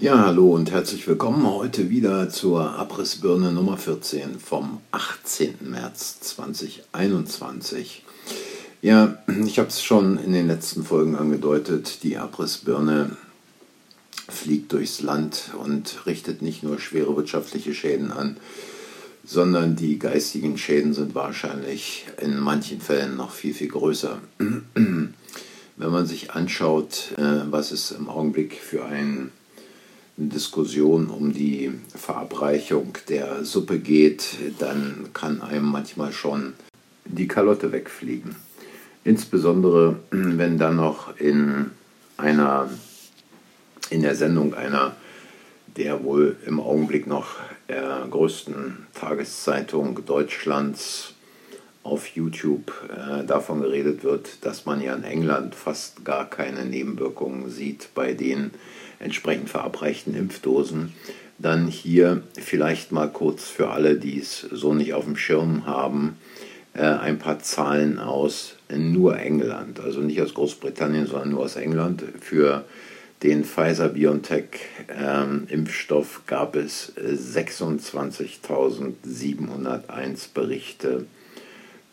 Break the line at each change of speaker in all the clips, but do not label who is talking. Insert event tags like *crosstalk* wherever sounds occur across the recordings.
Ja, hallo und herzlich willkommen heute wieder zur Abrissbirne Nummer 14 vom 18. März 2021. Ja, ich habe es schon in den letzten Folgen angedeutet, die Abrissbirne fliegt durchs Land und richtet nicht nur schwere wirtschaftliche Schäden an, sondern die geistigen Schäden sind wahrscheinlich in manchen Fällen noch viel, viel größer. *clears throat* Wenn man sich anschaut, äh, was es im Augenblick für ein Diskussion um die Verabreichung der Suppe geht, dann kann einem manchmal schon die Kalotte wegfliegen. Insbesondere wenn dann noch in einer in der Sendung einer der wohl im Augenblick noch der größten Tageszeitung Deutschlands auf YouTube äh, davon geredet wird, dass man ja in England fast gar keine Nebenwirkungen sieht bei den entsprechend verabreichten Impfdosen. Dann hier vielleicht mal kurz für alle, die es so nicht auf dem Schirm haben, äh, ein paar Zahlen aus nur England, also nicht aus Großbritannien, sondern nur aus England. Für den Pfizer-BioNTech-Impfstoff ähm, gab es 26.701 Berichte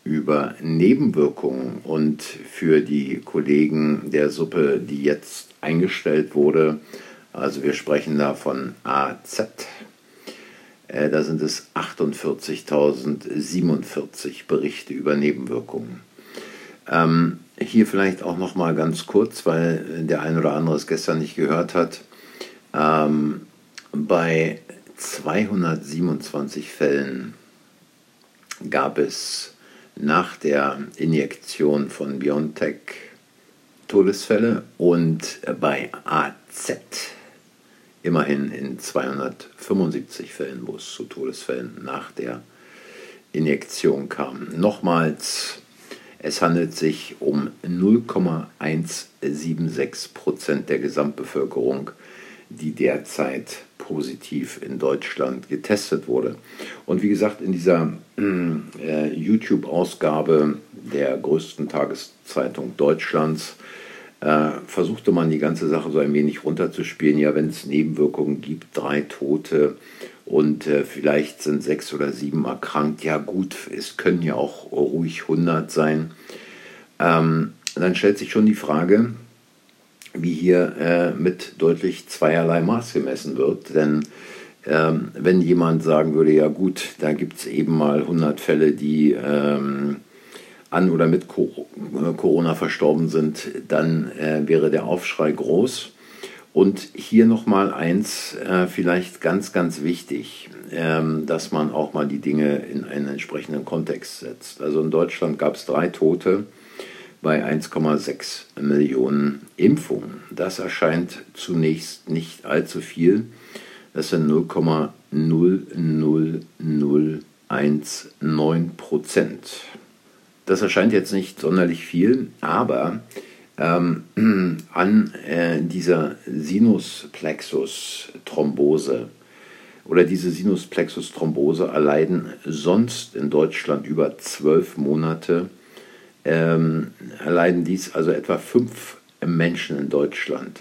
über Nebenwirkungen und für die Kollegen der Suppe, die jetzt eingestellt wurde, also wir sprechen da von AZ, äh, da sind es 48.047 Berichte über Nebenwirkungen. Ähm, hier vielleicht auch noch mal ganz kurz, weil der ein oder andere es gestern nicht gehört hat. Ähm, bei 227 Fällen gab es nach der Injektion von BioNTech Todesfälle und bei AZ immerhin in 275 Fällen, wo es zu Todesfällen nach der Injektion kam. Nochmals, es handelt sich um 0,176 Prozent der Gesamtbevölkerung, die derzeit positiv in Deutschland getestet wurde. Und wie gesagt, in dieser äh, YouTube-Ausgabe der größten Tageszeitung Deutschlands äh, versuchte man die ganze Sache so ein wenig runterzuspielen. Ja, wenn es Nebenwirkungen gibt, drei Tote und äh, vielleicht sind sechs oder sieben erkrankt, ja gut, es können ja auch ruhig 100 sein. Ähm, dann stellt sich schon die Frage, wie hier äh, mit deutlich zweierlei Maß gemessen wird. Denn ähm, wenn jemand sagen würde, ja gut, da gibt es eben mal 100 Fälle, die ähm, an oder mit äh, Corona verstorben sind, dann äh, wäre der Aufschrei groß. Und hier nochmal eins, äh, vielleicht ganz, ganz wichtig, ähm, dass man auch mal die Dinge in einen entsprechenden Kontext setzt. Also in Deutschland gab es drei Tote bei 1,6 Millionen Impfungen. Das erscheint zunächst nicht allzu viel. Das sind 0,00019 Prozent. Das erscheint jetzt nicht sonderlich viel, aber ähm, *clears throat* an äh, dieser Sinusplexus-Thrombose oder diese Sinusplexus-Thrombose erleiden sonst in Deutschland über zwölf Monate, ähm, erleiden dies also etwa fünf Menschen in Deutschland.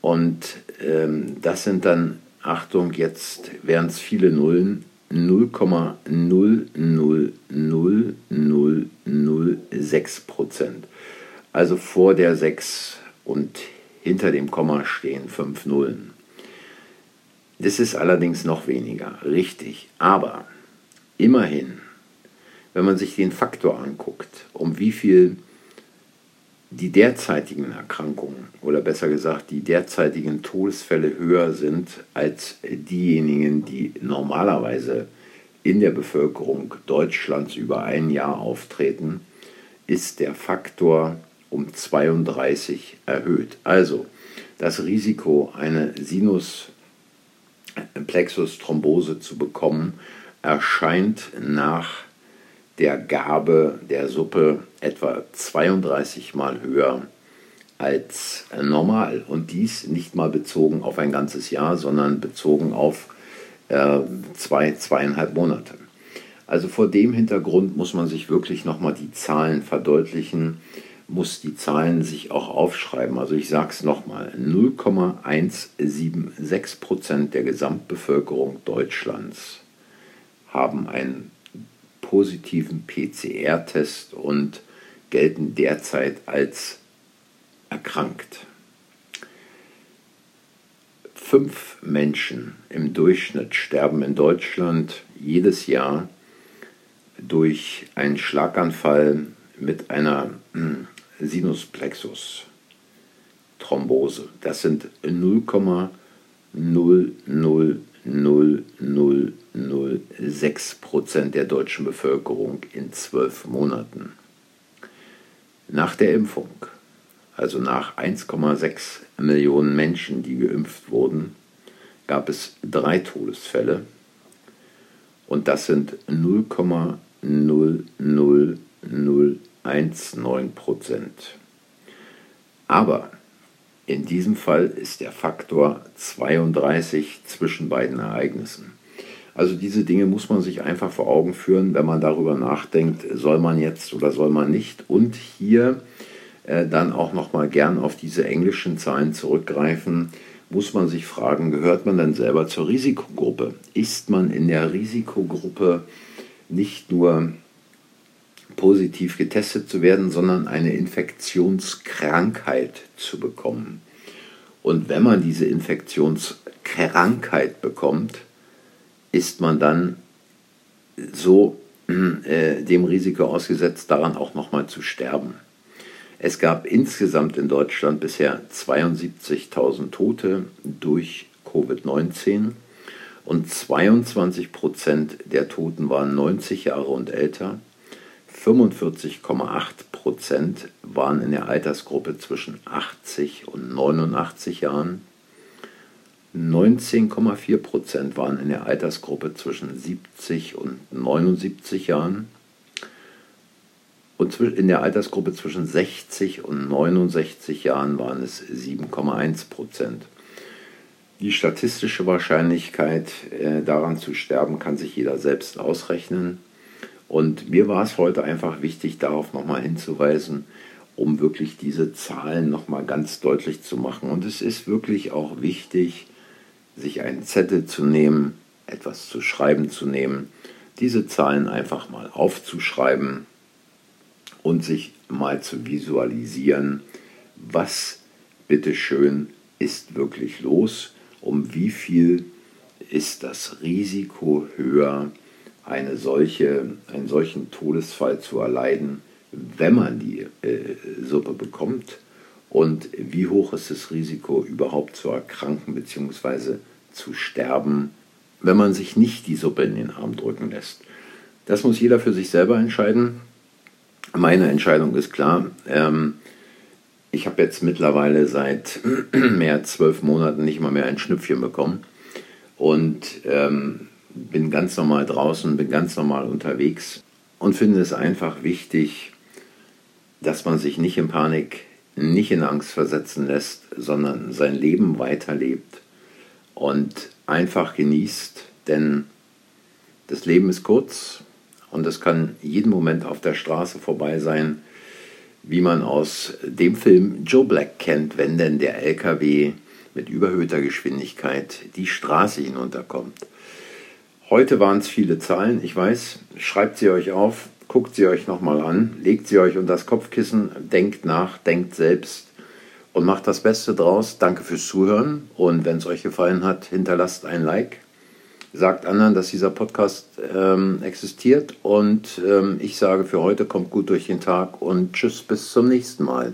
Und ähm, das sind dann, Achtung, jetzt wären es viele Nullen, 0,00006 Prozent. Also vor der 6 und hinter dem Komma stehen 5 Nullen. Das ist allerdings noch weniger, richtig. Aber immerhin, wenn man sich den Faktor anguckt, um wie viel die derzeitigen Erkrankungen oder besser gesagt die derzeitigen Todesfälle höher sind als diejenigen, die normalerweise in der Bevölkerung Deutschlands über ein Jahr auftreten, ist der Faktor um 32 erhöht. Also das Risiko, eine Sinusplexus-Thrombose zu bekommen, erscheint nach der Gabe der Suppe etwa 32 Mal höher als normal. Und dies nicht mal bezogen auf ein ganzes Jahr, sondern bezogen auf äh, zwei, zweieinhalb Monate. Also vor dem Hintergrund muss man sich wirklich nochmal die Zahlen verdeutlichen, muss die Zahlen sich auch aufschreiben. Also ich sage es nochmal, 0,176 Prozent der Gesamtbevölkerung Deutschlands haben einen positiven PCR-Test und gelten derzeit als erkrankt. Fünf Menschen im Durchschnitt sterben in Deutschland jedes Jahr durch einen Schlaganfall mit einer hm, Sinusplexus. Thrombose. Das sind 0,00006 Prozent der deutschen Bevölkerung in zwölf Monaten. Nach der Impfung, also nach 1,6 Millionen Menschen, die geimpft wurden, gab es drei Todesfälle und das sind 0,00019 Prozent. Aber in diesem Fall ist der Faktor 32 zwischen beiden Ereignissen. Also diese Dinge muss man sich einfach vor Augen führen, wenn man darüber nachdenkt, soll man jetzt oder soll man nicht. Und hier äh, dann auch nochmal gern auf diese englischen Zahlen zurückgreifen, muss man sich fragen, gehört man denn selber zur Risikogruppe? Ist man in der Risikogruppe nicht nur positiv getestet zu werden, sondern eine Infektionskrankheit zu bekommen? Und wenn man diese Infektionskrankheit bekommt, ist man dann so äh, dem Risiko ausgesetzt, daran auch nochmal zu sterben. Es gab insgesamt in Deutschland bisher 72.000 Tote durch Covid-19 und 22 Prozent der Toten waren 90 Jahre und älter. 45,8 Prozent waren in der Altersgruppe zwischen 80 und 89 Jahren. 19,4 Prozent waren in der Altersgruppe zwischen 70 und 79 Jahren und in der Altersgruppe zwischen 60 und 69 Jahren waren es 7,1 Prozent. Die statistische Wahrscheinlichkeit, äh, daran zu sterben, kann sich jeder selbst ausrechnen. Und mir war es heute einfach wichtig, darauf nochmal hinzuweisen, um wirklich diese Zahlen nochmal ganz deutlich zu machen. Und es ist wirklich auch wichtig, sich einen Zettel zu nehmen, etwas zu schreiben zu nehmen, diese Zahlen einfach mal aufzuschreiben und sich mal zu visualisieren, was bitteschön ist wirklich los, um wie viel ist das Risiko höher, eine solche, einen solchen Todesfall zu erleiden, wenn man die äh, Suppe bekommt und wie hoch ist das Risiko überhaupt zu erkranken bzw. zu sterben, wenn man sich nicht die Suppe in den Arm drücken lässt. Das muss jeder für sich selber entscheiden. Meine Entscheidung ist klar. Ähm, ich habe jetzt mittlerweile seit *clears throat* mehr als zwölf Monaten nicht mal mehr ein Schnüpfchen bekommen und ähm, bin ganz normal draußen, bin ganz normal unterwegs und finde es einfach wichtig, dass man sich nicht in Panik, nicht in Angst versetzen lässt, sondern sein Leben weiterlebt und einfach genießt, denn das Leben ist kurz und es kann jeden Moment auf der Straße vorbei sein, wie man aus dem Film Joe Black kennt, wenn denn der LKW mit überhöhter Geschwindigkeit die Straße hinunterkommt. Heute waren es viele Zahlen, ich weiß, schreibt sie euch auf, guckt sie euch nochmal an, legt sie euch unter das Kopfkissen, denkt nach, denkt selbst und macht das Beste draus. Danke fürs Zuhören und wenn es euch gefallen hat, hinterlasst ein Like sagt anderen, dass dieser Podcast ähm, existiert. Und ähm, ich sage für heute, kommt gut durch den Tag und tschüss, bis zum nächsten Mal.